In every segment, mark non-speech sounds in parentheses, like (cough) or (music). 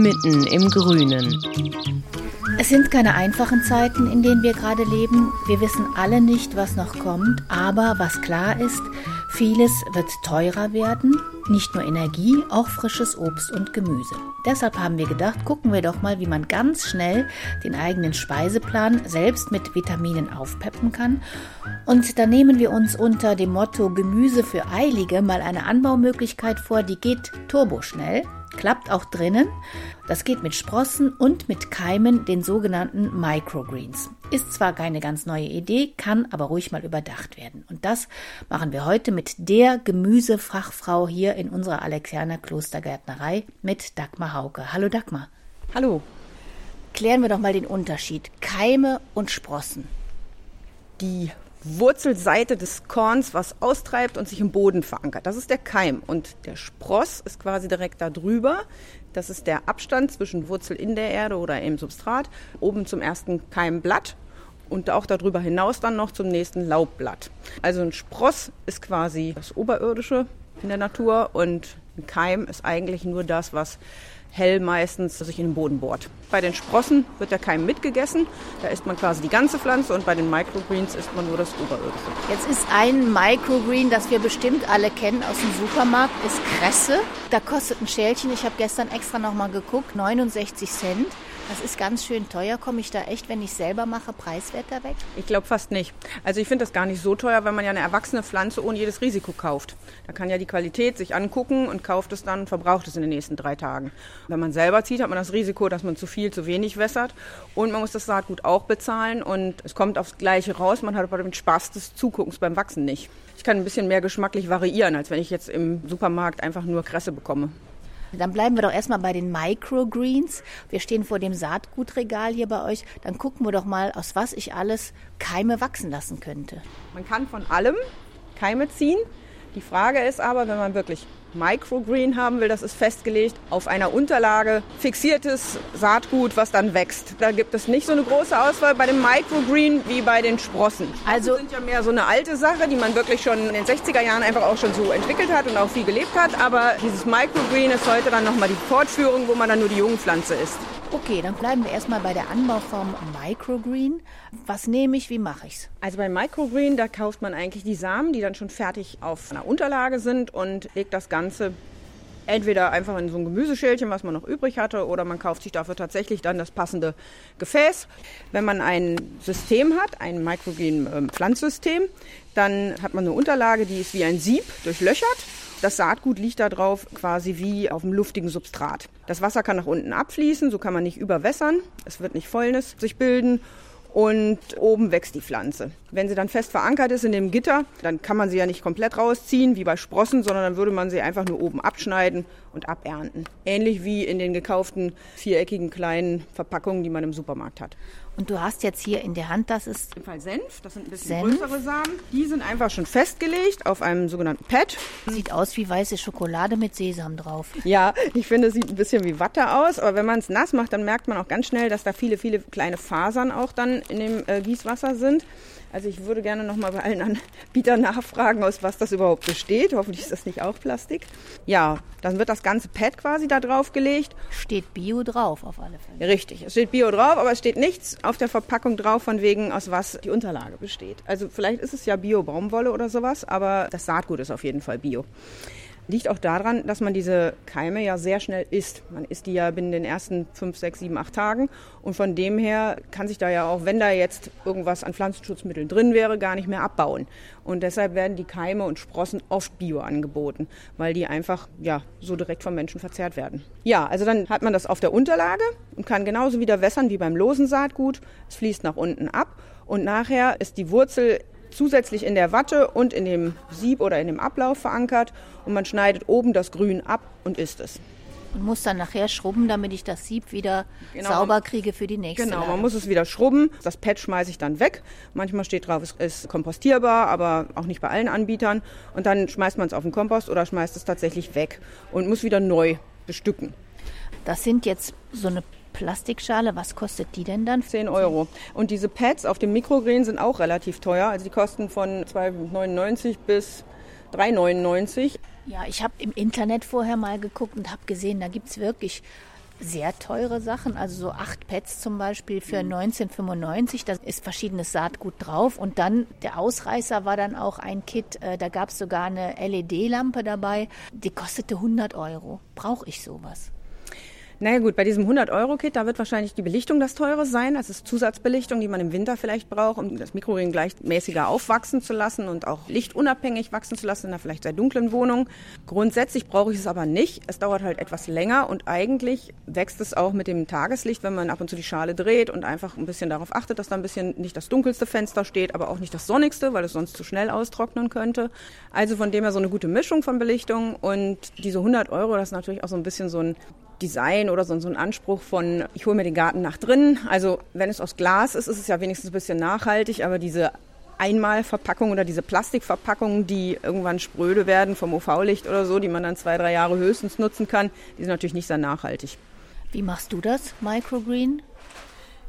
mitten im Grünen. Es sind keine einfachen Zeiten, in denen wir gerade leben. Wir wissen alle nicht, was noch kommt, aber was klar ist, vieles wird teurer werden, nicht nur Energie, auch frisches Obst und Gemüse. Deshalb haben wir gedacht, gucken wir doch mal, wie man ganz schnell den eigenen Speiseplan selbst mit Vitaminen aufpeppen kann. Und da nehmen wir uns unter dem Motto Gemüse für Eilige mal eine Anbaumöglichkeit vor, die geht turboschnell Klappt auch drinnen. Das geht mit Sprossen und mit Keimen, den sogenannten Microgreens. Ist zwar keine ganz neue Idee, kann aber ruhig mal überdacht werden. Und das machen wir heute mit der Gemüsefachfrau hier in unserer Alexianer Klostergärtnerei mit Dagmar Hauke. Hallo Dagmar. Hallo. Klären wir doch mal den Unterschied. Keime und Sprossen. Die Wurzelseite des Korns was austreibt und sich im Boden verankert. Das ist der Keim. Und der Spross ist quasi direkt da drüber. Das ist der Abstand zwischen Wurzel in der Erde oder im Substrat, oben zum ersten Keimblatt und auch darüber hinaus dann noch zum nächsten Laubblatt. Also ein Spross ist quasi das Oberirdische in der Natur und ein Keim ist eigentlich nur das, was hell meistens sich in den Boden bohrt. Bei den Sprossen wird der Keim mitgegessen. Da isst man quasi die ganze Pflanze und bei den Microgreens isst man nur das Oberirdische. Jetzt ist ein Microgreen, das wir bestimmt alle kennen aus dem Supermarkt, ist Kresse. Da kostet ein Schälchen, ich habe gestern extra nochmal geguckt, 69 Cent. Das ist ganz schön teuer. Komme ich da echt, wenn ich selber mache, preiswerter weg? Ich glaube fast nicht. Also ich finde das gar nicht so teuer, wenn man ja eine erwachsene Pflanze ohne jedes Risiko kauft. Da kann ja die Qualität sich angucken und kauft es dann, verbraucht es in den nächsten drei Tagen. Wenn man selber zieht, hat man das Risiko, dass man zu viel, zu wenig wässert. Und man muss das Saatgut auch bezahlen und es kommt aufs Gleiche raus. Man hat aber den Spaß des Zuguckens beim Wachsen nicht. Ich kann ein bisschen mehr geschmacklich variieren, als wenn ich jetzt im Supermarkt einfach nur Kresse bekomme. Dann bleiben wir doch erstmal bei den Microgreens. Wir stehen vor dem Saatgutregal hier bei euch. Dann gucken wir doch mal, aus was ich alles Keime wachsen lassen könnte. Man kann von allem Keime ziehen. Die Frage ist aber, wenn man wirklich Microgreen haben will, das ist festgelegt auf einer Unterlage fixiertes Saatgut, was dann wächst. Da gibt es nicht so eine große Auswahl bei dem Microgreen wie bei den Sprossen. Also das sind ja mehr so eine alte Sache, die man wirklich schon in den 60er Jahren einfach auch schon so entwickelt hat und auch viel gelebt hat. Aber dieses Microgreen ist heute dann nochmal die Fortführung, wo man dann nur die jungen Pflanze isst. Okay, dann bleiben wir erstmal bei der Anbauform Microgreen. Was nehme ich, wie mache ich es? Also beim Microgreen, da kauft man eigentlich die Samen, die dann schon fertig auf einer Unterlage sind und legt das Ganze entweder einfach in so ein Gemüseschälchen, was man noch übrig hatte, oder man kauft sich dafür tatsächlich dann das passende Gefäß. Wenn man ein System hat, ein Microgreen-Pflanzsystem, ähm, dann hat man eine Unterlage, die ist wie ein Sieb durchlöchert das Saatgut liegt da drauf quasi wie auf dem luftigen Substrat. Das Wasser kann nach unten abfließen, so kann man nicht überwässern. Es wird nicht Fäulnis sich bilden und oben wächst die Pflanze. Wenn sie dann fest verankert ist in dem Gitter, dann kann man sie ja nicht komplett rausziehen wie bei Sprossen, sondern dann würde man sie einfach nur oben abschneiden und abernten. Ähnlich wie in den gekauften viereckigen kleinen Verpackungen, die man im Supermarkt hat. Und du hast jetzt hier in der Hand, das ist im Fall Senf, das sind ein bisschen Senf. größere Samen. Die sind einfach schon festgelegt auf einem sogenannten Pad. Sieht aus wie weiße Schokolade mit Sesam drauf. Ja, ich finde, es sieht ein bisschen wie Watte aus, aber wenn man es nass macht, dann merkt man auch ganz schnell, dass da viele, viele kleine Fasern auch dann in dem äh, Gießwasser sind. Also ich würde gerne noch mal bei allen Anbietern (laughs) nachfragen, aus was das überhaupt besteht. Hoffentlich ist das nicht auch Plastik. Ja, dann wird das ganze Pad quasi da drauf gelegt. Steht Bio drauf auf alle Fälle. Richtig, es steht Bio drauf, aber es steht nichts auf der Verpackung drauf, von wegen aus was die Unterlage besteht. Also vielleicht ist es ja Bio-Baumwolle oder sowas, aber das Saatgut ist auf jeden Fall Bio. Liegt auch daran, dass man diese Keime ja sehr schnell isst. Man isst die ja binnen den ersten fünf, sechs, sieben, acht Tagen. Und von dem her kann sich da ja auch, wenn da jetzt irgendwas an Pflanzenschutzmitteln drin wäre, gar nicht mehr abbauen. Und deshalb werden die Keime und Sprossen oft bio angeboten, weil die einfach ja so direkt vom Menschen verzehrt werden. Ja, also dann hat man das auf der Unterlage und kann genauso wieder wässern wie beim losen Saatgut. Es fließt nach unten ab und nachher ist die Wurzel zusätzlich in der Watte und in dem Sieb oder in dem Ablauf verankert und man schneidet oben das Grün ab und isst es. Und muss dann nachher schrubben, damit ich das Sieb wieder genau. sauber kriege für die nächste. Genau, man muss es wieder schrubben. Das Pad schmeiße ich dann weg. Manchmal steht drauf, es ist kompostierbar, aber auch nicht bei allen Anbietern. Und dann schmeißt man es auf den Kompost oder schmeißt es tatsächlich weg und muss wieder neu bestücken. Das sind jetzt so eine Plastikschale, was kostet die denn dann? 10 Euro. Und diese Pads auf dem Mikrogreen sind auch relativ teuer. Also die kosten von 2,99 bis 3,99. Ja, ich habe im Internet vorher mal geguckt und habe gesehen, da gibt es wirklich sehr teure Sachen, also so acht Pads zum Beispiel für 1995, da ist verschiedenes Saatgut drauf und dann der Ausreißer war dann auch ein Kit, äh, da gab es sogar eine LED-Lampe dabei, die kostete 100 Euro. Brauche ich sowas? Naja gut, bei diesem 100-Euro-Kit, da wird wahrscheinlich die Belichtung das teure sein. Das ist Zusatzbelichtung, die man im Winter vielleicht braucht, um das Mikroring gleichmäßiger aufwachsen zu lassen und auch lichtunabhängig wachsen zu lassen in einer vielleicht sehr dunklen Wohnung. Grundsätzlich brauche ich es aber nicht. Es dauert halt etwas länger und eigentlich wächst es auch mit dem Tageslicht, wenn man ab und zu die Schale dreht und einfach ein bisschen darauf achtet, dass da ein bisschen nicht das dunkelste Fenster steht, aber auch nicht das sonnigste, weil es sonst zu schnell austrocknen könnte. Also von dem her so eine gute Mischung von Belichtung und diese 100 Euro, das ist natürlich auch so ein bisschen so ein Design oder so, so ein Anspruch von, ich hole mir den Garten nach drin. Also wenn es aus Glas ist, ist es ja wenigstens ein bisschen nachhaltig, aber diese Einmalverpackung oder diese Plastikverpackungen, die irgendwann spröde werden vom UV-Licht oder so, die man dann zwei, drei Jahre höchstens nutzen kann, die sind natürlich nicht sehr nachhaltig. Wie machst du das, Microgreen?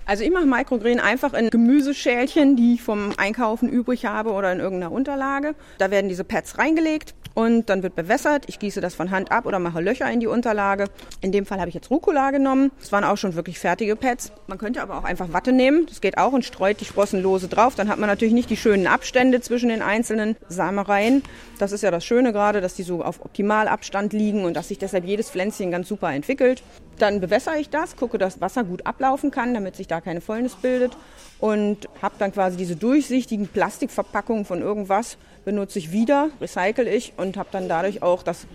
Also ich mache Microgreen einfach in Gemüseschälchen, die ich vom Einkaufen übrig habe oder in irgendeiner Unterlage. Da werden diese Pads reingelegt und dann wird bewässert. Ich gieße das von Hand ab oder mache Löcher in die Unterlage. In dem Fall habe ich jetzt Rucola genommen. Das waren auch schon wirklich fertige Pads. Man könnte aber auch einfach Watte nehmen. Das geht auch und streut die Sprossen lose drauf. Dann hat man natürlich nicht die schönen Abstände zwischen den einzelnen Samereien. Das ist ja das Schöne gerade, dass die so auf Optimalabstand liegen und dass sich deshalb jedes Pflänzchen ganz super entwickelt. Dann bewässere ich das, gucke, dass Wasser gut ablaufen kann, damit sich da keine Fäulnis bildet und habe dann quasi diese durchsichtigen Plastikverpackungen von irgendwas benutze ich wieder, recycle ich und habe dann dadurch auch das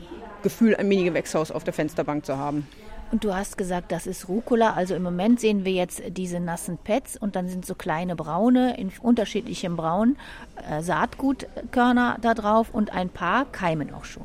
Gefühl, ein Mini-Gewächshaus auf der Fensterbank zu haben. Und du hast gesagt, das ist Rucola. Also im Moment sehen wir jetzt diese nassen Pads und dann sind so kleine braune, in unterschiedlichem Braun, äh, Saatgutkörner da drauf und ein paar keimen auch schon.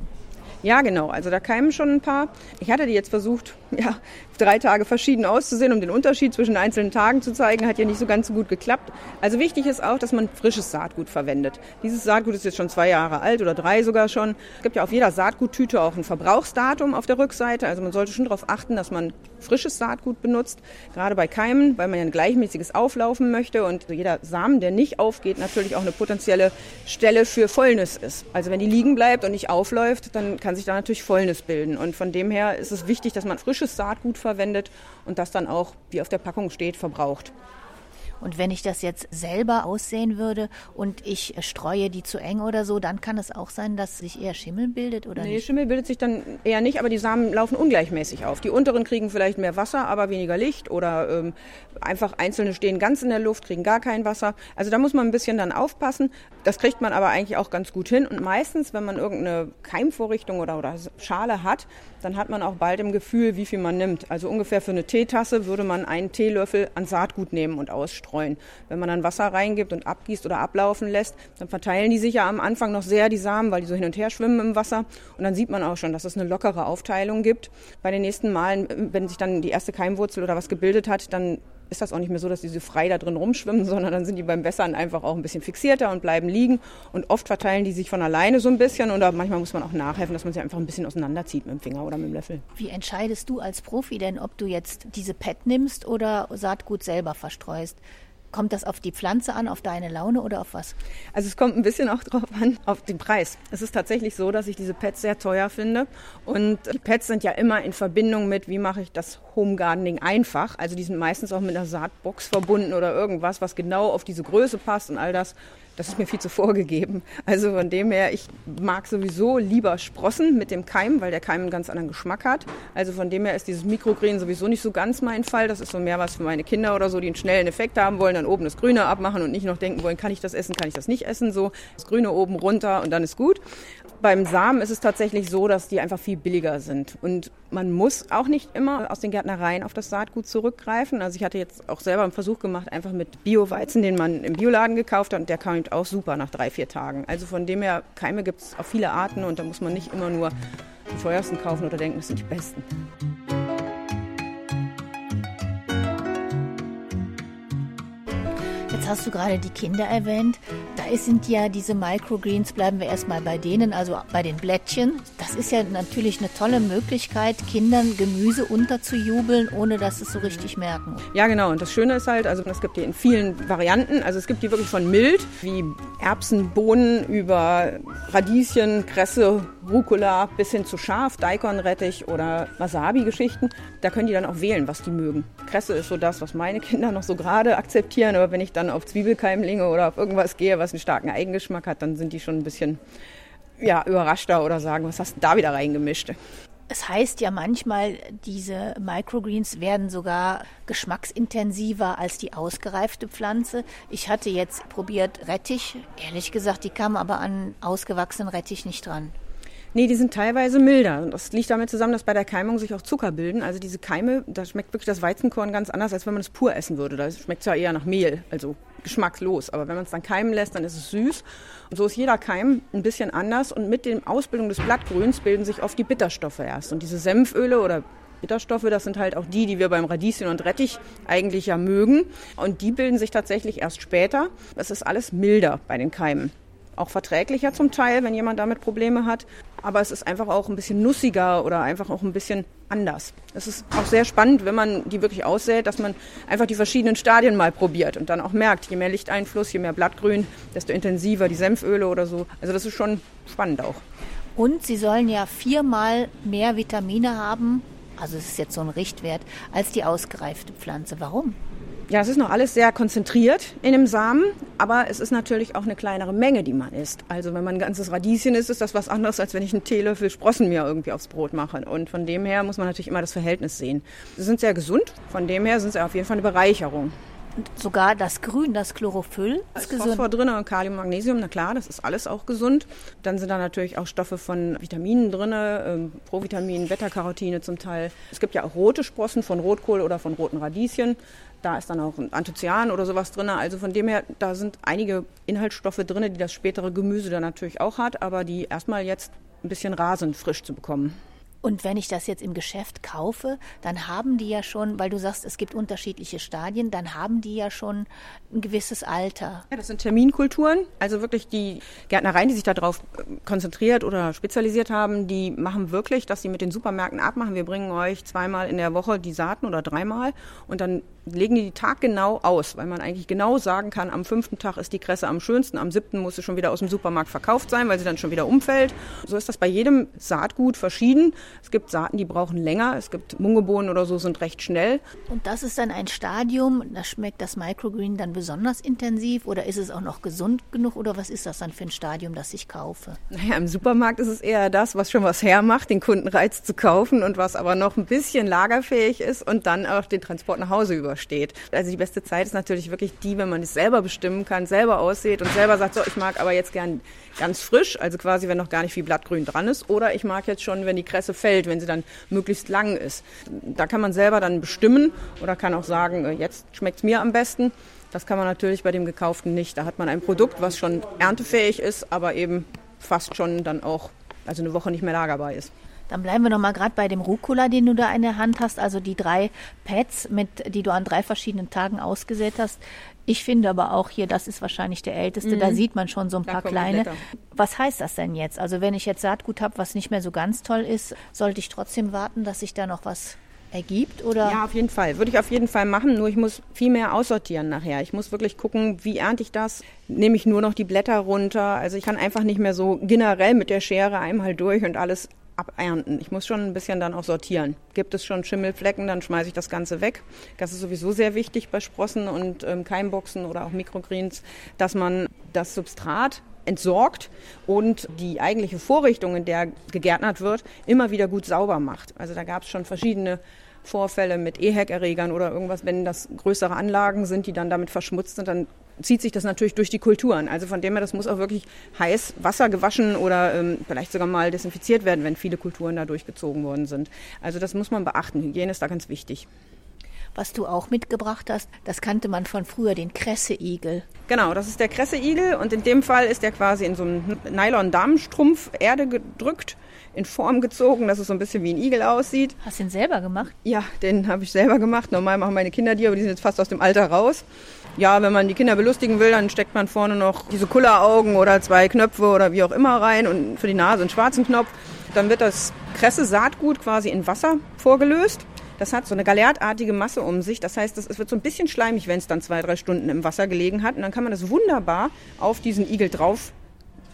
Ja, genau. Also da keimen schon ein paar. Ich hatte die jetzt versucht, (laughs) ja, drei Tage verschieden auszusehen, um den Unterschied zwischen einzelnen Tagen zu zeigen. Hat ja nicht so ganz so gut geklappt. Also wichtig ist auch, dass man frisches Saatgut verwendet. Dieses Saatgut ist jetzt schon zwei Jahre alt oder drei sogar schon. Es gibt ja auf jeder Saatguttüte auch ein Verbrauchsdatum auf der Rückseite. Also man sollte schon darauf achten, dass man frisches Saatgut benutzt. Gerade bei Keimen, weil man ja ein gleichmäßiges Auflaufen möchte und jeder Samen, der nicht aufgeht, natürlich auch eine potenzielle Stelle für Fäulnis ist. Also wenn die liegen bleibt und nicht aufläuft, dann kann sich da natürlich Fäulnis bilden. Und von dem her ist es wichtig, dass man frisches Saatgut verwendet und das dann auch, wie auf der Packung steht, verbraucht. Und wenn ich das jetzt selber aussehen würde und ich streue die zu eng oder so, dann kann es auch sein, dass sich eher Schimmel bildet oder nee, nicht? Schimmel bildet sich dann eher nicht, aber die Samen laufen ungleichmäßig auf. Die unteren kriegen vielleicht mehr Wasser, aber weniger Licht oder ähm, einfach einzelne stehen ganz in der Luft, kriegen gar kein Wasser. Also da muss man ein bisschen dann aufpassen. Das kriegt man aber eigentlich auch ganz gut hin. Und meistens, wenn man irgendeine Keimvorrichtung oder, oder Schale hat, dann hat man auch bald im Gefühl, wie viel man nimmt. Also ungefähr für eine Teetasse würde man einen Teelöffel an Saatgut nehmen und ausstreuen. Wenn man dann Wasser reingibt und abgießt oder ablaufen lässt, dann verteilen die sich ja am Anfang noch sehr, die Samen, weil die so hin und her schwimmen im Wasser. Und dann sieht man auch schon, dass es eine lockere Aufteilung gibt. Bei den nächsten Malen, wenn sich dann die erste Keimwurzel oder was gebildet hat, dann ist das auch nicht mehr so, dass die so frei da drin rumschwimmen, (laughs) sondern dann sind die beim Wässern einfach auch ein bisschen fixierter und bleiben liegen. Und oft verteilen die sich von alleine so ein bisschen oder manchmal muss man auch nachhelfen, dass man sie einfach ein bisschen auseinanderzieht mit dem Finger oder mit dem Löffel. Wie entscheidest du als Profi denn, ob du jetzt diese Pet nimmst oder Saatgut selber verstreust? Kommt das auf die Pflanze an, auf deine Laune oder auf was? Also es kommt ein bisschen auch drauf an, auf den Preis. Es ist tatsächlich so, dass ich diese Pads sehr teuer finde. Und die Pads sind ja immer in Verbindung mit, wie mache ich das Home Gardening einfach. Also die sind meistens auch mit einer Saatbox verbunden oder irgendwas, was genau auf diese Größe passt und all das. Das ist mir viel zu vorgegeben. Also von dem her, ich mag sowieso lieber Sprossen mit dem Keim, weil der Keim einen ganz anderen Geschmack hat. Also von dem her ist dieses Mikrogreen sowieso nicht so ganz mein Fall. Das ist so mehr was für meine Kinder oder so, die einen schnellen Effekt haben wollen, dann oben das Grüne abmachen und nicht noch denken wollen, kann ich das essen, kann ich das nicht essen. So das Grüne oben runter und dann ist gut. Beim Samen ist es tatsächlich so, dass die einfach viel billiger sind. Und man muss auch nicht immer aus den Gärtnereien auf das Saatgut zurückgreifen. Also ich hatte jetzt auch selber einen Versuch gemacht, einfach mit Bio-Weizen, den man im Bioladen gekauft hat, und der kam auch super nach drei, vier Tagen. Also von dem her, Keime gibt es auf viele Arten und da muss man nicht immer nur die teuersten kaufen oder denken, das sind die besten. Jetzt hast du gerade die Kinder erwähnt. Da sind ja diese Microgreens, bleiben wir erstmal bei denen, also bei den Blättchen. Das ist ja natürlich eine tolle Möglichkeit, Kindern Gemüse unterzujubeln, ohne dass sie es so richtig merken. Ja, genau. Und das Schöne ist halt, also es gibt die in vielen Varianten. Also es gibt die wirklich von mild, wie Erbsen, Bohnen, über Radieschen, Kresse, Rucola bis hin zu scharf, Daikon-Rettich oder Wasabi-Geschichten. Da können die dann auch wählen, was die mögen. Kresse ist so das, was meine Kinder noch so gerade akzeptieren. Aber wenn ich dann auf Zwiebelkeimlinge oder auf irgendwas gehe, was einen starken Eigengeschmack hat, dann sind die schon ein bisschen ja, überraschter oder sagen, was hast du da wieder reingemischt? Es heißt ja manchmal, diese Microgreens werden sogar geschmacksintensiver als die ausgereifte Pflanze. Ich hatte jetzt probiert Rettich. Ehrlich gesagt, die kamen aber an ausgewachsenen Rettich nicht dran. Nee, die sind teilweise milder. Und das liegt damit zusammen, dass bei der Keimung sich auch Zucker bilden. Also diese Keime, da schmeckt wirklich das Weizenkorn ganz anders, als wenn man es pur essen würde. Da schmeckt es ja eher nach Mehl, also geschmackslos. Aber wenn man es dann keimen lässt, dann ist es süß. Und so ist jeder Keim ein bisschen anders. Und mit der Ausbildung des Blattgrüns bilden sich oft die Bitterstoffe erst. Und diese Senföle oder Bitterstoffe, das sind halt auch die, die wir beim Radieschen und Rettich eigentlich ja mögen. Und die bilden sich tatsächlich erst später. Das ist alles milder bei den Keimen auch verträglicher zum Teil, wenn jemand damit Probleme hat. Aber es ist einfach auch ein bisschen nussiger oder einfach auch ein bisschen anders. Es ist auch sehr spannend, wenn man die wirklich aussät, dass man einfach die verschiedenen Stadien mal probiert und dann auch merkt, je mehr Lichteinfluss, je mehr Blattgrün, desto intensiver die Senföle oder so. Also das ist schon spannend auch. Und sie sollen ja viermal mehr Vitamine haben, also es ist jetzt so ein Richtwert, als die ausgereifte Pflanze. Warum? Ja, es ist noch alles sehr konzentriert in dem Samen, aber es ist natürlich auch eine kleinere Menge, die man isst. Also wenn man ein ganzes Radieschen isst, ist das was anderes, als wenn ich einen Teelöffel Sprossen mir irgendwie aufs Brot mache. Und von dem her muss man natürlich immer das Verhältnis sehen. Sie sind sehr gesund, von dem her sind sie auf jeden Fall eine Bereicherung. Und sogar das Grün, das Chlorophyll ist gesund. Phosphor drin und Kalium, Magnesium, na klar, das ist alles auch gesund. Dann sind da natürlich auch Stoffe von Vitaminen drin, ähm, Provitamin, Beta-Carotine zum Teil. Es gibt ja auch rote Sprossen von Rotkohl oder von roten Radieschen. Da ist dann auch ein Anthocyan oder sowas drin. Also von dem her, da sind einige Inhaltsstoffe drin, die das spätere Gemüse dann natürlich auch hat, aber die erstmal jetzt ein bisschen rasend frisch zu bekommen. Und wenn ich das jetzt im Geschäft kaufe, dann haben die ja schon, weil du sagst, es gibt unterschiedliche Stadien, dann haben die ja schon ein gewisses Alter. Ja, das sind Terminkulturen. Also wirklich die Gärtnereien, die sich darauf äh, konzentriert oder spezialisiert haben, die machen wirklich, dass sie mit den Supermärkten abmachen. Wir bringen euch zweimal in der Woche die Saaten oder dreimal und dann legen die die Tag genau aus, weil man eigentlich genau sagen kann, am fünften Tag ist die Kresse am schönsten, am siebten muss sie schon wieder aus dem Supermarkt verkauft sein, weil sie dann schon wieder umfällt. So ist das bei jedem Saatgut verschieden. Es gibt Saaten, die brauchen länger, es gibt Mungebohnen oder so, sind recht schnell. Und das ist dann ein Stadium, da schmeckt das Microgreen dann besonders intensiv oder ist es auch noch gesund genug oder was ist das dann für ein Stadium, das ich kaufe? Naja, im Supermarkt ist es eher das, was schon was hermacht, den Kundenreiz zu kaufen und was aber noch ein bisschen lagerfähig ist und dann auch den Transport nach Hause über übersteht. Also die beste Zeit ist natürlich wirklich die, wenn man es selber bestimmen kann, selber aussieht und selber sagt, so, ich mag aber jetzt gern ganz frisch, also quasi, wenn noch gar nicht viel Blattgrün dran ist, oder ich mag jetzt schon, wenn die Kresse fällt, wenn sie dann möglichst lang ist. Da kann man selber dann bestimmen oder kann auch sagen, äh, jetzt schmeckt es mir am besten. Das kann man natürlich bei dem gekauften nicht. Da hat man ein Produkt, was schon erntefähig ist, aber eben fast schon dann auch, also eine Woche nicht mehr lagerbar ist. Dann bleiben wir noch mal gerade bei dem Rucola, den du da in der Hand hast, also die drei Pads, mit, die du an drei verschiedenen Tagen ausgesät hast. Ich finde aber auch hier, das ist wahrscheinlich der älteste, mhm. da sieht man schon so ein paar kleine. Was heißt das denn jetzt? Also wenn ich jetzt Saatgut habe, was nicht mehr so ganz toll ist, sollte ich trotzdem warten, dass sich da noch was ergibt? Oder? Ja, auf jeden Fall. Würde ich auf jeden Fall machen, nur ich muss viel mehr aussortieren nachher. Ich muss wirklich gucken, wie ernte ich das? Nehme ich nur noch die Blätter runter? Also ich kann einfach nicht mehr so generell mit der Schere einmal durch und alles abernten. Ich muss schon ein bisschen dann auch sortieren. Gibt es schon Schimmelflecken, dann schmeiße ich das Ganze weg. Das ist sowieso sehr wichtig bei Sprossen und ähm, Keimboxen oder auch Mikrogreens, dass man das Substrat entsorgt und die eigentliche Vorrichtung, in der gegärtnert wird, immer wieder gut sauber macht. Also da gab es schon verschiedene Vorfälle mit EHEC-Erregern oder irgendwas, wenn das größere Anlagen sind, die dann damit verschmutzt sind, dann zieht sich das natürlich durch die Kulturen. Also von dem her, das muss auch wirklich heiß Wasser gewaschen oder ähm, vielleicht sogar mal desinfiziert werden, wenn viele Kulturen da durchgezogen worden sind. Also das muss man beachten. Hygiene ist da ganz wichtig. Was du auch mitgebracht hast, das kannte man von früher, den Kresseigel. Genau, das ist der Kresseigel und in dem Fall ist der quasi in so einem Nylon-Damenstrumpf Erde gedrückt in Form gezogen, dass es so ein bisschen wie ein Igel aussieht. Hast du den selber gemacht? Ja, den habe ich selber gemacht. Normal machen meine Kinder die, aber die sind jetzt fast aus dem Alter raus. Ja, wenn man die Kinder belustigen will, dann steckt man vorne noch diese Kulleraugen oder zwei Knöpfe oder wie auch immer rein und für die Nase einen schwarzen Knopf. Dann wird das Kresse-Saatgut quasi in Wasser vorgelöst. Das hat so eine galertartige Masse um sich. Das heißt, es wird so ein bisschen schleimig, wenn es dann zwei, drei Stunden im Wasser gelegen hat. Und dann kann man das wunderbar auf diesen Igel drauf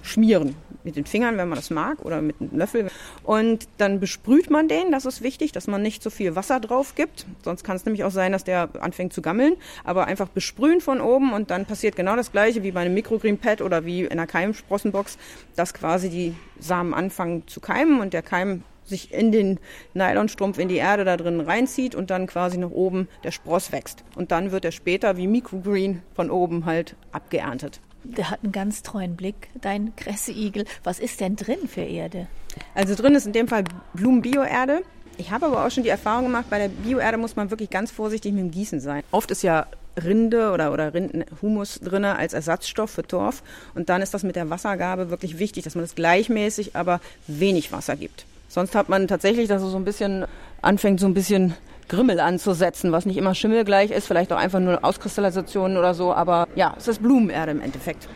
schmieren. Mit den Fingern, wenn man das mag, oder mit einem Löffel. Und dann besprüht man den. Das ist wichtig, dass man nicht so viel Wasser drauf gibt. Sonst kann es nämlich auch sein, dass der anfängt zu gammeln. Aber einfach besprühen von oben und dann passiert genau das Gleiche wie bei einem Microgreen-Pad oder wie in einer Keimsprossenbox, dass quasi die Samen anfangen zu keimen und der Keim sich in den Nylonstrumpf in die Erde da drin reinzieht und dann quasi nach oben der Spross wächst. Und dann wird er später wie Microgreen von oben halt abgeerntet. Der hat einen ganz treuen Blick, dein Kresseigel. Was ist denn drin für Erde? Also drin ist in dem Fall Blumenbioerde. Ich habe aber auch schon die Erfahrung gemacht, bei der Bioerde muss man wirklich ganz vorsichtig mit dem Gießen sein. Oft ist ja Rinde oder, oder Rindenhumus drin als Ersatzstoff für Torf. Und dann ist das mit der Wassergabe wirklich wichtig, dass man das gleichmäßig, aber wenig Wasser gibt. Sonst hat man tatsächlich, dass es so ein bisschen anfängt, so ein bisschen Grimmel anzusetzen, was nicht immer schimmelgleich ist, vielleicht auch einfach nur Auskristallisationen oder so, aber ja, es ist Blumenerde im Endeffekt.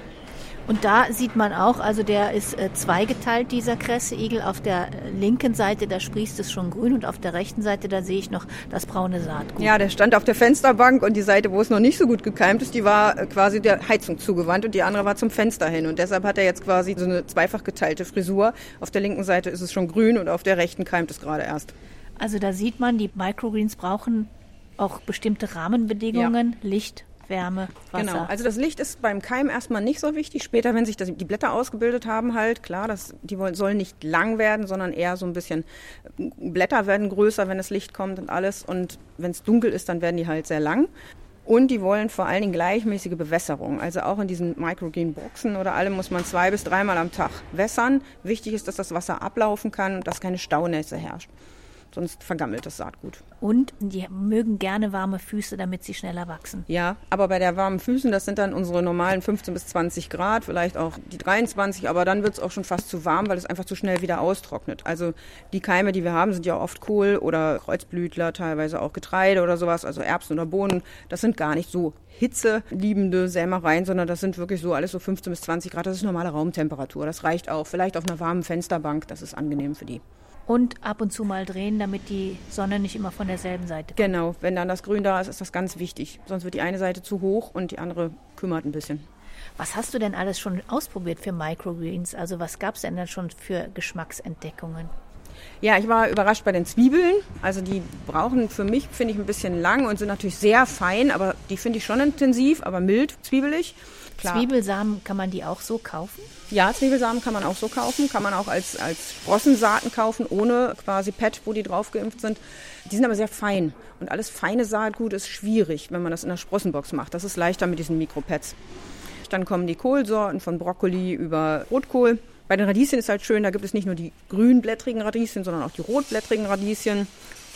Und da sieht man auch, also der ist äh, zweigeteilt, dieser Kresseigel. Auf der äh, linken Seite, da sprießt es schon grün und auf der rechten Seite, da sehe ich noch das braune Saatgut. Ja, der stand auf der Fensterbank und die Seite, wo es noch nicht so gut gekeimt ist, die war äh, quasi der Heizung zugewandt und die andere war zum Fenster hin. Und deshalb hat er jetzt quasi so eine zweifach geteilte Frisur. Auf der linken Seite ist es schon grün und auf der rechten keimt es gerade erst. Also da sieht man, die Microgreens brauchen auch bestimmte Rahmenbedingungen, ja. Licht, Wärme, Wasser. Genau, also das Licht ist beim Keim erstmal nicht so wichtig. Später, wenn sich das, die Blätter ausgebildet haben, halt, klar, das, die sollen nicht lang werden, sondern eher so ein bisschen, Blätter werden größer, wenn das Licht kommt und alles. Und wenn es dunkel ist, dann werden die halt sehr lang. Und die wollen vor allen Dingen gleichmäßige Bewässerung. Also auch in diesen Microgreen-Boxen oder allem muss man zwei bis dreimal am Tag wässern. Wichtig ist, dass das Wasser ablaufen kann und dass keine Staunässe herrscht sonst vergammelt das Saatgut. Und die mögen gerne warme Füße, damit sie schneller wachsen. Ja, aber bei der warmen Füßen, das sind dann unsere normalen 15 bis 20 Grad, vielleicht auch die 23, aber dann wird es auch schon fast zu warm, weil es einfach zu schnell wieder austrocknet. Also die Keime, die wir haben, sind ja oft Kohl oder Kreuzblütler, teilweise auch Getreide oder sowas, also Erbsen oder Bohnen. Das sind gar nicht so hitzeliebende Sämereien, sondern das sind wirklich so alles so 15 bis 20 Grad. Das ist normale Raumtemperatur. Das reicht auch. Vielleicht auf einer warmen Fensterbank, das ist angenehm für die und ab und zu mal drehen, damit die Sonne nicht immer von derselben Seite kommt. Genau, wenn dann das Grün da ist, ist das ganz wichtig. Sonst wird die eine Seite zu hoch und die andere kümmert ein bisschen. Was hast du denn alles schon ausprobiert für Microgreens? Also was gab es denn dann schon für Geschmacksentdeckungen? Ja, ich war überrascht bei den Zwiebeln. Also die brauchen für mich, finde ich, ein bisschen lang und sind natürlich sehr fein, aber die finde ich schon intensiv, aber mild, zwiebelig. Klar. Zwiebelsamen, kann man die auch so kaufen? Ja, Zwiebelsamen kann man auch so kaufen, kann man auch als, als Sprossensaaten kaufen, ohne quasi Pet, wo die drauf geimpft sind. Die sind aber sehr fein. Und alles feine Saatgut ist schwierig, wenn man das in der Sprossenbox macht. Das ist leichter mit diesen Mikropads. Dann kommen die Kohlsorten von Brokkoli über Rotkohl. Bei den Radieschen ist halt schön, da gibt es nicht nur die grünblättrigen Radieschen, sondern auch die rotblättrigen Radieschen,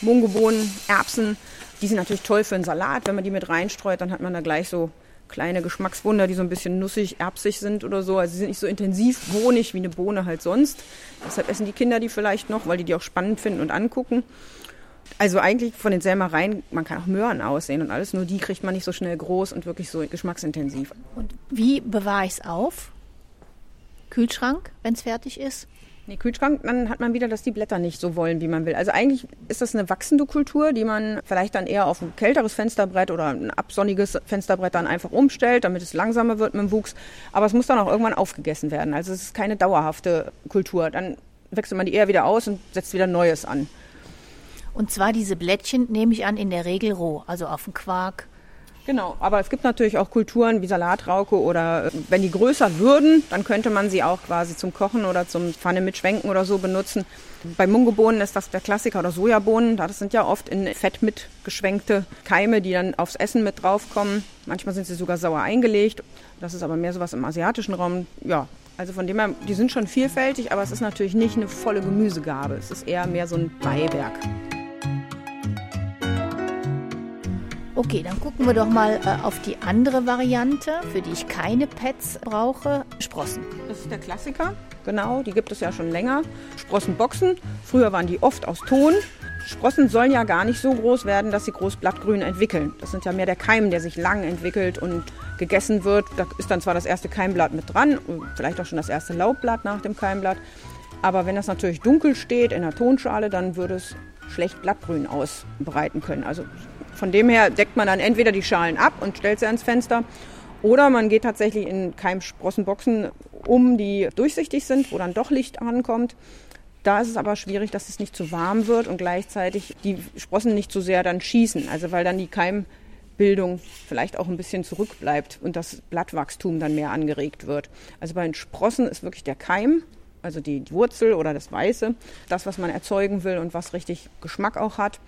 Mungobohnen, Erbsen. Die sind natürlich toll für einen Salat. Wenn man die mit reinstreut, dann hat man da gleich so kleine Geschmackswunder, die so ein bisschen nussig, erbsig sind oder so. Also sie sind nicht so intensiv bohnig wie eine Bohne halt sonst. Deshalb essen die Kinder die vielleicht noch, weil die die auch spannend finden und angucken. Also eigentlich von den Selmereien, man kann auch Möhren aussehen und alles, nur die kriegt man nicht so schnell groß und wirklich so geschmacksintensiv. Und wie bewahre ich es auf? Kühlschrank, wenn es fertig ist? Nee, Kühlschrank, dann hat man wieder, dass die Blätter nicht so wollen, wie man will. Also eigentlich ist das eine wachsende Kultur, die man vielleicht dann eher auf ein kälteres Fensterbrett oder ein absonniges Fensterbrett dann einfach umstellt, damit es langsamer wird mit dem Wuchs. Aber es muss dann auch irgendwann aufgegessen werden. Also es ist keine dauerhafte Kultur. Dann wechselt man die eher wieder aus und setzt wieder Neues an. Und zwar diese Blättchen nehme ich an in der Regel roh, also auf dem Quark. Genau, aber es gibt natürlich auch Kulturen wie Salatrauke oder äh, wenn die größer würden, dann könnte man sie auch quasi zum Kochen oder zum Pfanne mit Schwenken oder so benutzen. Bei Mungobohnen ist das der Klassiker oder Sojabohnen. Das sind ja oft in Fett mitgeschwenkte Keime, die dann aufs Essen mit draufkommen. Manchmal sind sie sogar sauer eingelegt. Das ist aber mehr sowas im asiatischen Raum. Ja, also von dem her, die sind schon vielfältig, aber es ist natürlich nicht eine volle Gemüsegabe. Es ist eher mehr so ein Beiwerk. Okay, dann gucken wir doch mal äh, auf die andere Variante, für die ich keine Pads brauche. Sprossen. Das ist der Klassiker, genau, die gibt es ja schon länger. Sprossenboxen, früher waren die oft aus Ton. Sprossen sollen ja gar nicht so groß werden, dass sie groß Blattgrün entwickeln. Das sind ja mehr der Keim, der sich lang entwickelt und gegessen wird. Da ist dann zwar das erste Keimblatt mit dran, vielleicht auch schon das erste Laubblatt nach dem Keimblatt. Aber wenn das natürlich dunkel steht in der Tonschale, dann würde es schlecht Blattgrün ausbreiten können. Also von dem her deckt man dann entweder die Schalen ab und stellt sie ans Fenster oder man geht tatsächlich in Keimsprossenboxen um, die durchsichtig sind, wo dann doch Licht ankommt. Da ist es aber schwierig, dass es nicht zu warm wird und gleichzeitig die Sprossen nicht zu sehr dann schießen. Also weil dann die Keimbildung vielleicht auch ein bisschen zurückbleibt und das Blattwachstum dann mehr angeregt wird. Also bei den Sprossen ist wirklich der Keim, also die Wurzel oder das Weiße, das, was man erzeugen will und was richtig Geschmack auch hat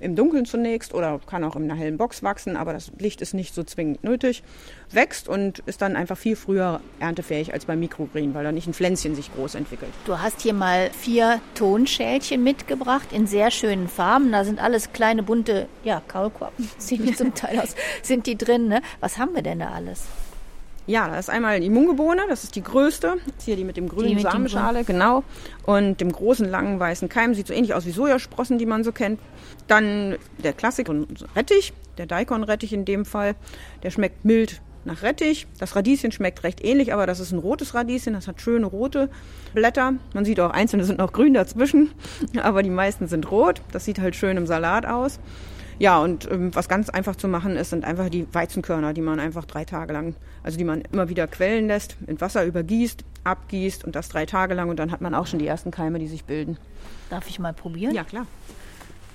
im Dunkeln zunächst oder kann auch in einer hellen Box wachsen, aber das Licht ist nicht so zwingend nötig, wächst und ist dann einfach viel früher erntefähig als beim Mikrogreen, weil da nicht ein Pflänzchen sich groß entwickelt. Du hast hier mal vier Tonschälchen mitgebracht in sehr schönen Farben. Da sind alles kleine bunte, ja, Kaulquappen, (laughs) die zum Teil aus, sind die drin. Ne? Was haben wir denn da alles? Ja, da ist einmal die Mungebohne, das ist die größte. Das ist hier die mit dem grünen mit Samenschale, genau. Und dem großen, langen, weißen Keim. Sieht so ähnlich aus wie Sojasprossen, die man so kennt. Dann der Klassiker Rettich, der Daikon-Rettich in dem Fall. Der schmeckt mild nach Rettich. Das Radieschen schmeckt recht ähnlich, aber das ist ein rotes Radieschen. Das hat schöne rote Blätter. Man sieht auch, einzelne sind noch grün dazwischen, (laughs) aber die meisten sind rot. Das sieht halt schön im Salat aus. Ja, und ähm, was ganz einfach zu machen ist, sind einfach die Weizenkörner, die man einfach drei Tage lang, also die man immer wieder quellen lässt, mit Wasser übergießt, abgießt und das drei Tage lang und dann hat man auch schon die ersten Keime, die sich bilden. Darf ich mal probieren? Ja, klar.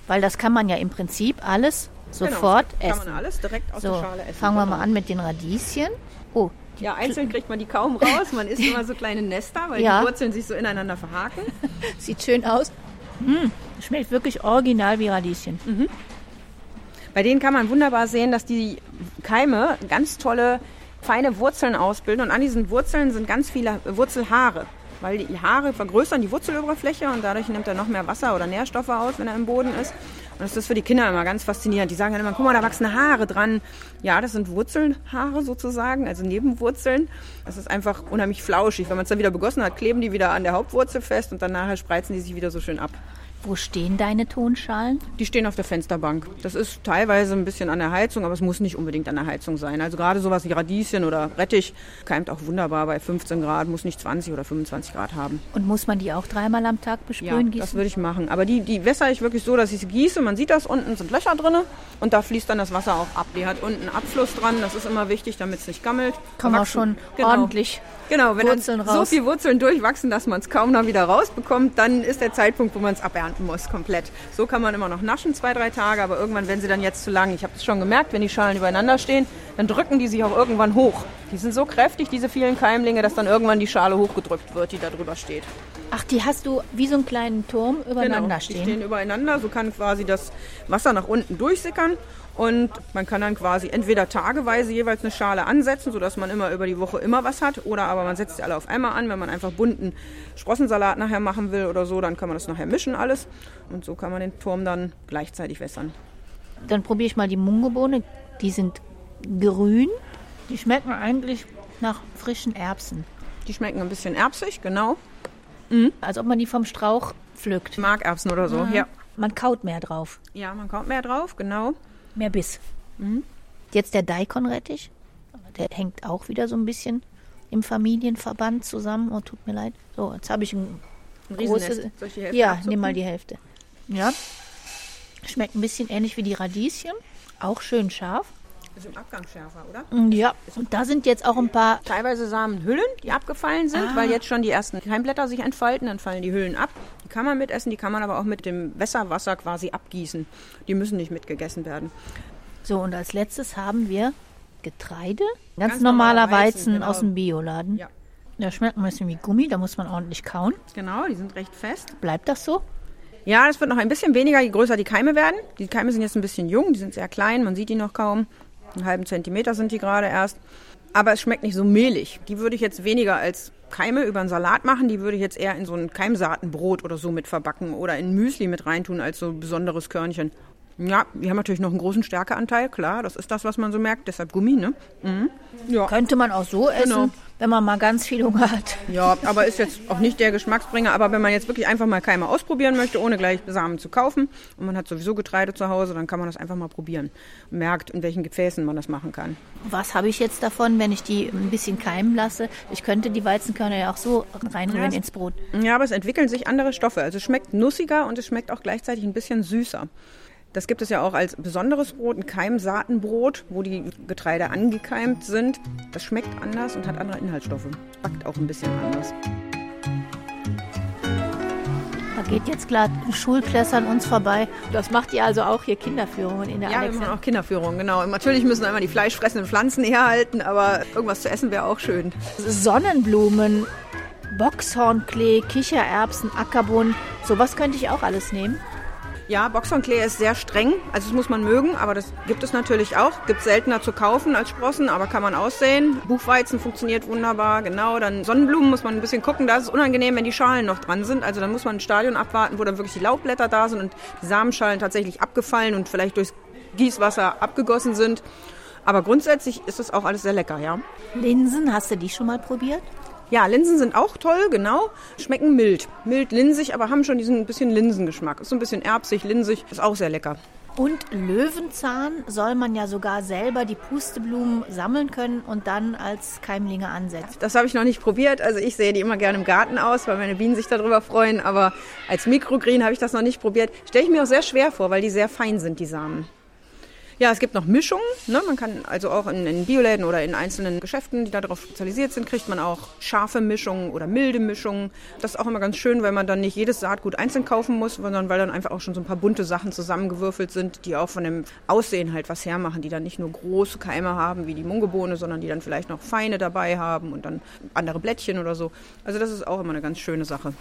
Weil das kann man ja im Prinzip alles sofort genau, essen. Kann man alles direkt aus so, der Schale essen. Fangen wir mal an mit den Radieschen. Oh. Ja, einzeln kriegt man die kaum raus. Man isst (laughs) immer so kleine Nester, weil ja. die Wurzeln sich so ineinander verhaken. (laughs) Sieht schön aus. Mmh, schmeckt wirklich original wie Radieschen. Mhm. Bei denen kann man wunderbar sehen, dass die Keime ganz tolle, feine Wurzeln ausbilden. Und an diesen Wurzeln sind ganz viele Wurzelhaare. Weil die Haare vergrößern die Wurzeloberfläche und dadurch nimmt er noch mehr Wasser oder Nährstoffe aus, wenn er im Boden ist. Und das ist für die Kinder immer ganz faszinierend. Die sagen dann immer, guck mal, da wachsen Haare dran. Ja, das sind Wurzelhaare sozusagen, also Nebenwurzeln. Das ist einfach unheimlich flauschig. Wenn man es dann wieder begossen hat, kleben die wieder an der Hauptwurzel fest und dann nachher spreizen die sich wieder so schön ab. Wo stehen deine Tonschalen? Die stehen auf der Fensterbank. Das ist teilweise ein bisschen an der Heizung, aber es muss nicht unbedingt an der Heizung sein. Also gerade sowas wie Radieschen oder Rettich keimt auch wunderbar bei 15 Grad, muss nicht 20 oder 25 Grad haben. Und muss man die auch dreimal am Tag besprühen, ja, gießen? das würde ich machen. Aber die, die wässer ich wirklich so, dass ich sie gieße. Man sieht das, unten sind Löcher drin und da fließt dann das Wasser auch ab. Die hat unten Abfluss dran, das ist immer wichtig, damit es nicht gammelt. Kann man schon genau. ordentlich Genau, wenn Wurzeln dann raus. so viel Wurzeln durchwachsen, dass man es kaum noch wieder rausbekommt, dann ist der Zeitpunkt, wo man es abernten muss, komplett. So kann man immer noch naschen, zwei, drei Tage, aber irgendwann, wenn sie dann jetzt zu lang, ich habe es schon gemerkt, wenn die Schalen übereinander stehen, dann drücken die sich auch irgendwann hoch. Die sind so kräftig, diese vielen Keimlinge, dass dann irgendwann die Schale hochgedrückt wird, die da drüber steht. Ach, die hast du wie so einen kleinen Turm übereinander genau, stehen? Die stehen übereinander, so kann quasi das Wasser nach unten durchsickern und man kann dann quasi entweder tageweise jeweils eine Schale ansetzen, sodass man immer über die Woche immer was hat. Oder aber man setzt sie alle auf einmal an. Wenn man einfach bunten Sprossensalat nachher machen will oder so, dann kann man das nachher mischen alles. Und so kann man den Turm dann gleichzeitig wässern. Dann probiere ich mal die Mungebohne. Die sind grün. Die schmecken eigentlich nach frischen Erbsen. Die schmecken ein bisschen erbsig, genau. Mhm. Als ob man die vom Strauch pflückt. Markerbsen oder so, mhm. ja. Man kaut mehr drauf. Ja, man kaut mehr drauf, genau mehr Biss. Mhm. Jetzt der Daikon-Rettich. Der hängt auch wieder so ein bisschen im Familienverband zusammen. Oh, tut mir leid. So, jetzt habe ich ein, ein großes. Soll ich die Hälfte ja, nimm mal die Hälfte. Ja. Schmeckt ein bisschen ähnlich wie die Radieschen. Auch schön scharf. Ist im Abgang schärfer, oder? Ja, und da sind jetzt auch ein paar. Teilweise Samenhüllen, die abgefallen sind, Ah. weil jetzt schon die ersten Keimblätter sich entfalten, dann fallen die Hüllen ab. Die kann man mitessen, die kann man aber auch mit dem Wässerwasser quasi abgießen. Die müssen nicht mitgegessen werden. So, und als letztes haben wir Getreide. Ganz, Ganz normaler normaler Weizen, Weizen, genau. aus dem Bioladen. Ja. Der schmeckt ein bisschen wie Gummi, da muss man ordentlich kauen. Genau, die sind recht fest. Bleibt das so? Ja, das wird noch ein bisschen weniger, je größer die Keime werden. Die Keime sind jetzt ein bisschen jung, die sind sehr klein, man sieht die noch kaum. Einen halben Zentimeter sind die gerade erst. Aber es schmeckt nicht so mehlig. Die würde ich jetzt weniger als Keime über einen Salat machen. Die würde ich jetzt eher in so ein Keimsaatenbrot oder so mit verbacken oder in Müsli mit reintun als so ein besonderes Körnchen. Ja, die haben natürlich noch einen großen Stärkeanteil, klar. Das ist das, was man so merkt. Deshalb Gummi, ne? Mhm. Ja. Könnte man auch so essen, Genau. Wenn man mal ganz viel Hunger hat. Ja, aber ist jetzt auch nicht der Geschmacksbringer. Aber wenn man jetzt wirklich einfach mal Keime ausprobieren möchte, ohne gleich Samen zu kaufen, und man hat sowieso Getreide zu Hause, dann kann man das einfach mal probieren. Merkt, in welchen Gefäßen man das machen kann. Was habe ich jetzt davon, wenn ich die ein bisschen keimen lasse? Ich könnte die Weizenkörner ja auch so reinrühren Ja, ins Brot. Ja, aber es entwickeln sich andere Stoffe. Also es schmeckt nussiger und es schmeckt auch gleichzeitig ein bisschen süßer. Das gibt es ja auch als besonderes Brot, ein Keimsaatenbrot, wo die Getreide angekeimt sind. Das schmeckt anders und hat andere Inhaltsstoffe. Backt auch ein bisschen anders. Da geht jetzt gerade ein Schulklässler an uns vorbei. Das macht ihr also auch hier Kinderführungen in der Ja, wir Alexa? machen auch Kinderführung, genau. Und natürlich müssen wir immer die fleischfressenden Pflanzen herhalten, aber irgendwas zu essen wäre auch schön. Sonnenblumen, Boxhornklee, Kichererbsen, Ackerbohnen. Sowas könnte ich auch alles nehmen. Ja, Boxhornklee ist sehr streng, also das muss man mögen, aber das gibt es natürlich auch. Gibt seltener zu kaufen als Sprossen, aber kann man aussehen. Buchweizen funktioniert wunderbar, genau. Dann Sonnenblumen muss man ein bisschen gucken, da ist es unangenehm, wenn die Schalen noch dran sind. Also dann muss man ein Stadion abwarten, wo dann wirklich die Laubblätter da sind und die Samenschalen tatsächlich abgefallen und vielleicht durchs Gießwasser abgegossen sind. Aber grundsätzlich ist das auch alles sehr lecker, ja. Linsen, hast du die schon mal probiert? Ja, Linsen sind auch toll, genau. Schmecken mild. Mild linsig, aber haben schon diesen bisschen Linsengeschmack. Ist so ein bisschen erbsig, linsig, ist auch sehr lecker. Und Löwenzahn soll man ja sogar selber die Pusteblumen sammeln können und dann als Keimlinge ansetzen. Das habe ich noch nicht probiert. Also ich sehe die immer gerne im Garten aus, weil meine Bienen sich darüber freuen. Aber als Mikrogreen habe ich das noch nicht probiert. Stelle ich mir auch sehr schwer vor, weil die sehr fein sind, die Samen. Ja, es gibt noch Mischungen. Ne? Man kann also auch in, in Bioläden oder in einzelnen Geschäften, die darauf spezialisiert sind, kriegt man auch scharfe Mischungen oder milde Mischungen. Das ist auch immer ganz schön, weil man dann nicht jedes Saatgut einzeln kaufen muss, sondern weil dann einfach auch schon so ein paar bunte Sachen zusammengewürfelt sind, die auch von dem Aussehen halt was hermachen, die dann nicht nur große Keime haben wie die Mungebohne, sondern die dann vielleicht noch feine dabei haben und dann andere Blättchen oder so. Also das ist auch immer eine ganz schöne Sache.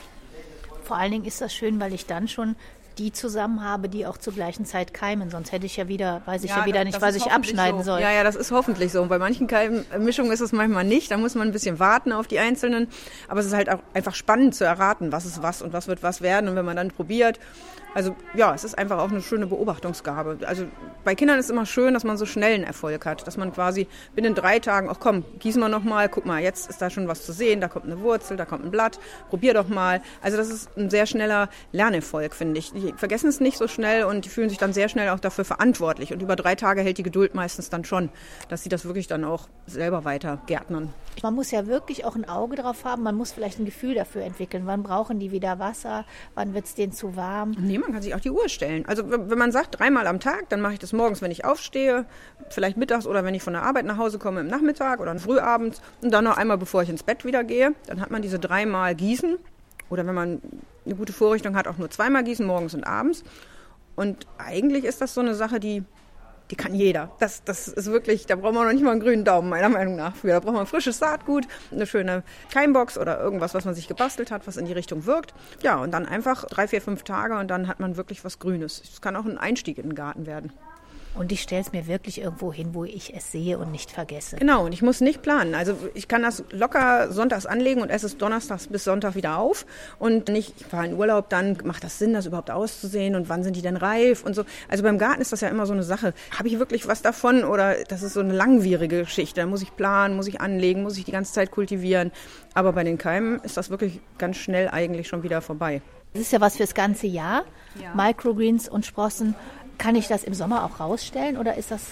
Vor allen Dingen ist das schön, weil ich dann schon die zusammen habe, die auch zur gleichen Zeit keimen. Sonst hätte ich ja wieder, weiß ich ja, wieder das- nicht, das was ich abschneiden so. soll. Ja, ja, das ist hoffentlich so. Und bei manchen Keimmischungen ist es manchmal nicht. Da muss man ein bisschen warten auf die einzelnen. Aber es ist halt auch einfach spannend zu erraten, was ist was und was wird was werden. Und wenn man dann probiert, also ja, es ist einfach auch eine schöne Beobachtungsgabe. Also bei Kindern ist es immer schön, dass man so schnell einen Erfolg hat, dass man quasi binnen drei Tagen, ach komm, gießen wir noch mal, guck mal, jetzt ist da schon was zu sehen, da kommt eine Wurzel, da kommt ein Blatt, probier doch mal. Also das ist ein sehr schneller Lernerfolg, finde ich. Die vergessen es nicht so schnell und die fühlen sich dann sehr schnell auch dafür verantwortlich. Und über drei Tage hält die Geduld meistens dann schon, dass sie das wirklich dann auch selber weiter gärtnern. Man muss ja wirklich auch ein Auge drauf haben. Man muss vielleicht ein Gefühl dafür entwickeln. Wann brauchen die wieder Wasser? Wann wird es denen zu warm? Nee, man kann sich auch die Uhr stellen. Also wenn man sagt, dreimal am Tag, dann mache ich das morgens, wenn ich aufstehe, vielleicht mittags oder wenn ich von der Arbeit nach Hause komme im Nachmittag oder frühabends und dann noch einmal, bevor ich ins Bett wieder gehe. Dann hat man diese dreimal Gießen oder wenn man eine gute Vorrichtung hat, auch nur zweimal Gießen, morgens und abends. Und eigentlich ist das so eine Sache, die, die kann jeder. Das, das ist wirklich, da braucht man noch nicht mal einen grünen Daumen, meiner Meinung nach. Da braucht man frisches Saatgut, eine schöne Keimbox oder irgendwas, was man sich gebastelt hat, was in die Richtung wirkt. Ja, und dann einfach drei, vier, fünf Tage und dann hat man wirklich was Grünes. Es kann auch ein Einstieg in den Garten werden. Und ich stelle es mir wirklich irgendwo hin, wo ich es sehe und nicht vergesse. Genau, und ich muss nicht planen. Also ich kann das locker sonntags anlegen und esse es donnerstags bis Sonntag wieder auf. Und nicht, ich fahre in Urlaub, dann macht das Sinn, das überhaupt auszusehen und wann sind die denn reif und so. Also beim Garten ist das ja immer so eine Sache. Habe ich wirklich was davon oder das ist so eine langwierige Geschichte. Da muss ich planen, muss ich anlegen, muss ich die ganze Zeit kultivieren. Aber bei den Keimen ist das wirklich ganz schnell eigentlich schon wieder vorbei. Das ist ja was fürs ganze Jahr. Ja. Microgreens und Sprossen. Kann ich das im Sommer auch rausstellen oder ist das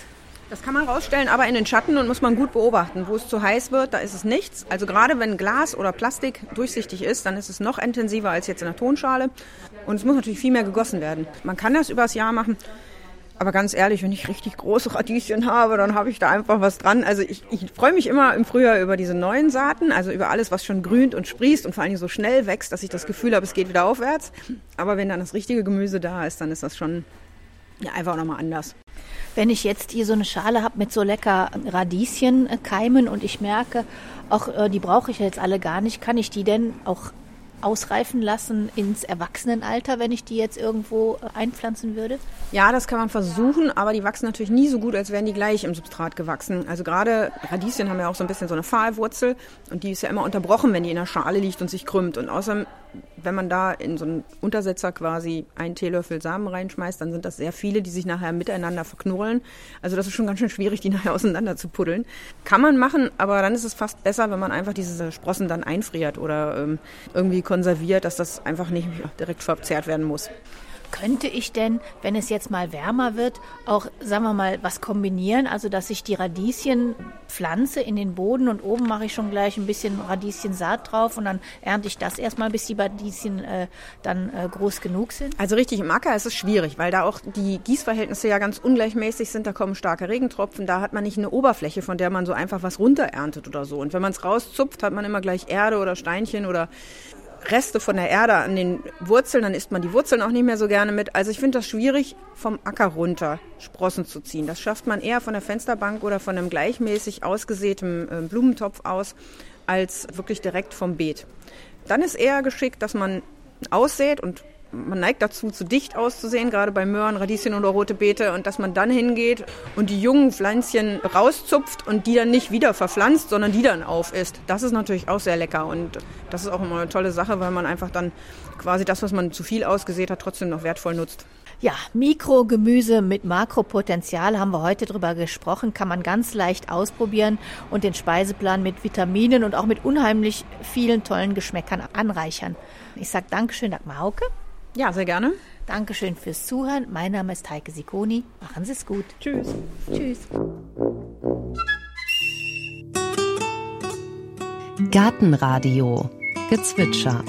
Das kann man rausstellen, aber in den Schatten und muss man gut beobachten. Wo es zu heiß wird, da ist es nichts. Also gerade wenn Glas oder Plastik durchsichtig ist, dann ist es noch intensiver als jetzt in der Tonschale. Und es muss natürlich viel mehr gegossen werden. Man kann das übers Jahr machen. Aber ganz ehrlich, wenn ich richtig große Radieschen habe, dann habe ich da einfach was dran. Also ich, ich freue mich immer im Frühjahr über diese neuen Saaten, also über alles, was schon grünt und sprießt und vor allem so schnell wächst, dass ich das Gefühl habe, es geht wieder aufwärts. Aber wenn dann das richtige Gemüse da ist, dann ist das schon ja, einfach nochmal anders. Wenn ich jetzt hier so eine Schale habe mit so lecker Radieschenkeimen und ich merke, auch äh, die brauche ich jetzt alle gar nicht, kann ich die denn auch ausreifen lassen ins Erwachsenenalter, wenn ich die jetzt irgendwo äh, einpflanzen würde? Ja, das kann man versuchen, aber die wachsen natürlich nie so gut, als wären die gleich im Substrat gewachsen. Also gerade Radieschen haben ja auch so ein bisschen so eine Pfahlwurzel und die ist ja immer unterbrochen, wenn die in der Schale liegt und sich krümmt. Und außerdem wenn man da in so einen Untersetzer quasi einen Teelöffel Samen reinschmeißt, dann sind das sehr viele, die sich nachher miteinander verknurren. Also das ist schon ganz schön schwierig, die (laughs) nachher auseinander zu puddeln. Kann man machen, aber dann ist es fast besser, wenn man einfach diese Sprossen dann einfriert oder ähm, irgendwie konserviert, dass das einfach nicht direkt verzehrt werden muss. Könnte ich denn, wenn es jetzt mal wärmer wird, auch, sagen wir mal, was kombinieren? Also, dass ich die Radieschen pflanze in den Boden und oben mache ich schon gleich ein bisschen Radieschensaat drauf und dann ernte ich das erstmal, bis die Radieschen äh, dann äh, groß genug sind? Also richtig, im Acker ist es schwierig, weil da auch die Gießverhältnisse ja ganz ungleichmäßig sind. Da kommen starke Regentropfen, da hat man nicht eine Oberfläche, von der man so einfach was runtererntet oder so. Und wenn man es rauszupft, hat man immer gleich Erde oder Steinchen oder Reste von der Erde an den Wurzeln, dann isst man die Wurzeln auch nicht mehr so gerne mit. Also ich finde das schwierig, vom Acker runter Sprossen zu ziehen. Das schafft man eher von der Fensterbank oder von einem gleichmäßig ausgesäten äh, Blumentopf aus, als wirklich direkt vom Beet. Dann ist eher geschickt, dass man aussät und man neigt dazu, zu dicht auszusehen, gerade bei Möhren, Radieschen oder rote Beete, und dass man dann hingeht und die jungen Pflänzchen rauszupft und die dann nicht wieder verpflanzt, sondern die dann aufisst. Das ist natürlich auch sehr lecker und das ist auch immer eine tolle Sache, weil man einfach dann quasi das, was man zu viel ausgesät hat, trotzdem noch wertvoll nutzt. Ja, Mikrogemüse mit Makropotenzial haben wir heute drüber gesprochen, kann man ganz leicht ausprobieren und den Speiseplan mit Vitaminen und auch mit unheimlich vielen tollen Geschmäckern anreichern. Ich sage Dankeschön, Dagmar Hauke. Ja, sehr gerne. Dankeschön fürs Zuhören. Mein Name ist Heike Sikoni. Machen Sie es gut. Tschüss. Tschüss. Gartenradio Gezwitscher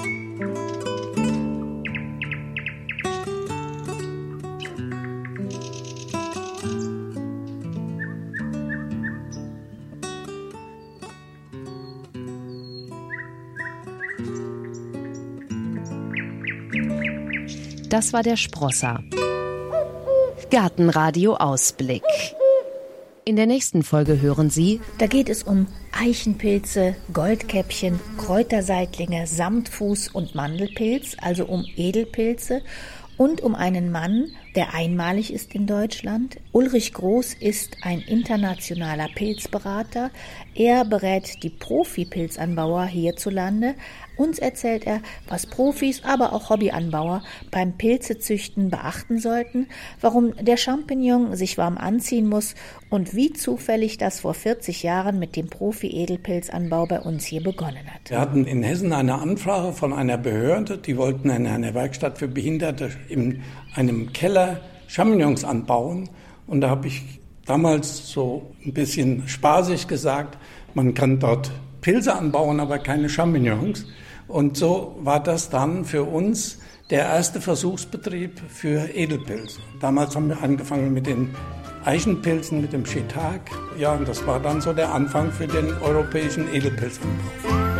Das war der Sprosser. Gartenradio Ausblick. In der nächsten Folge hören Sie. Da geht es um Eichenpilze, Goldkäppchen, Kräuterseitlinge, Samtfuß und Mandelpilz, also um Edelpilze und um einen Mann, der einmalig ist in Deutschland. Ulrich Groß ist ein internationaler Pilzberater. Er berät die Profi-Pilzanbauer hierzulande. Uns erzählt er, was Profis, aber auch Hobbyanbauer beim Pilzezüchten beachten sollten, warum der Champignon sich warm anziehen muss und wie zufällig das vor 40 Jahren mit dem Profi-Edelpilzanbau bei uns hier begonnen hat. Wir hatten in Hessen eine Anfrage von einer Behörde, die wollten in einer Werkstatt für Behinderte in einem Keller Champignons anbauen. Und da habe ich damals so ein bisschen spaßig gesagt, man kann dort Pilze anbauen, aber keine Champignons. Und so war das dann für uns der erste Versuchsbetrieb für Edelpilze. Damals haben wir angefangen mit den Eichenpilzen, mit dem Shiitake. Ja, und das war dann so der Anfang für den europäischen Edelpilzanbau.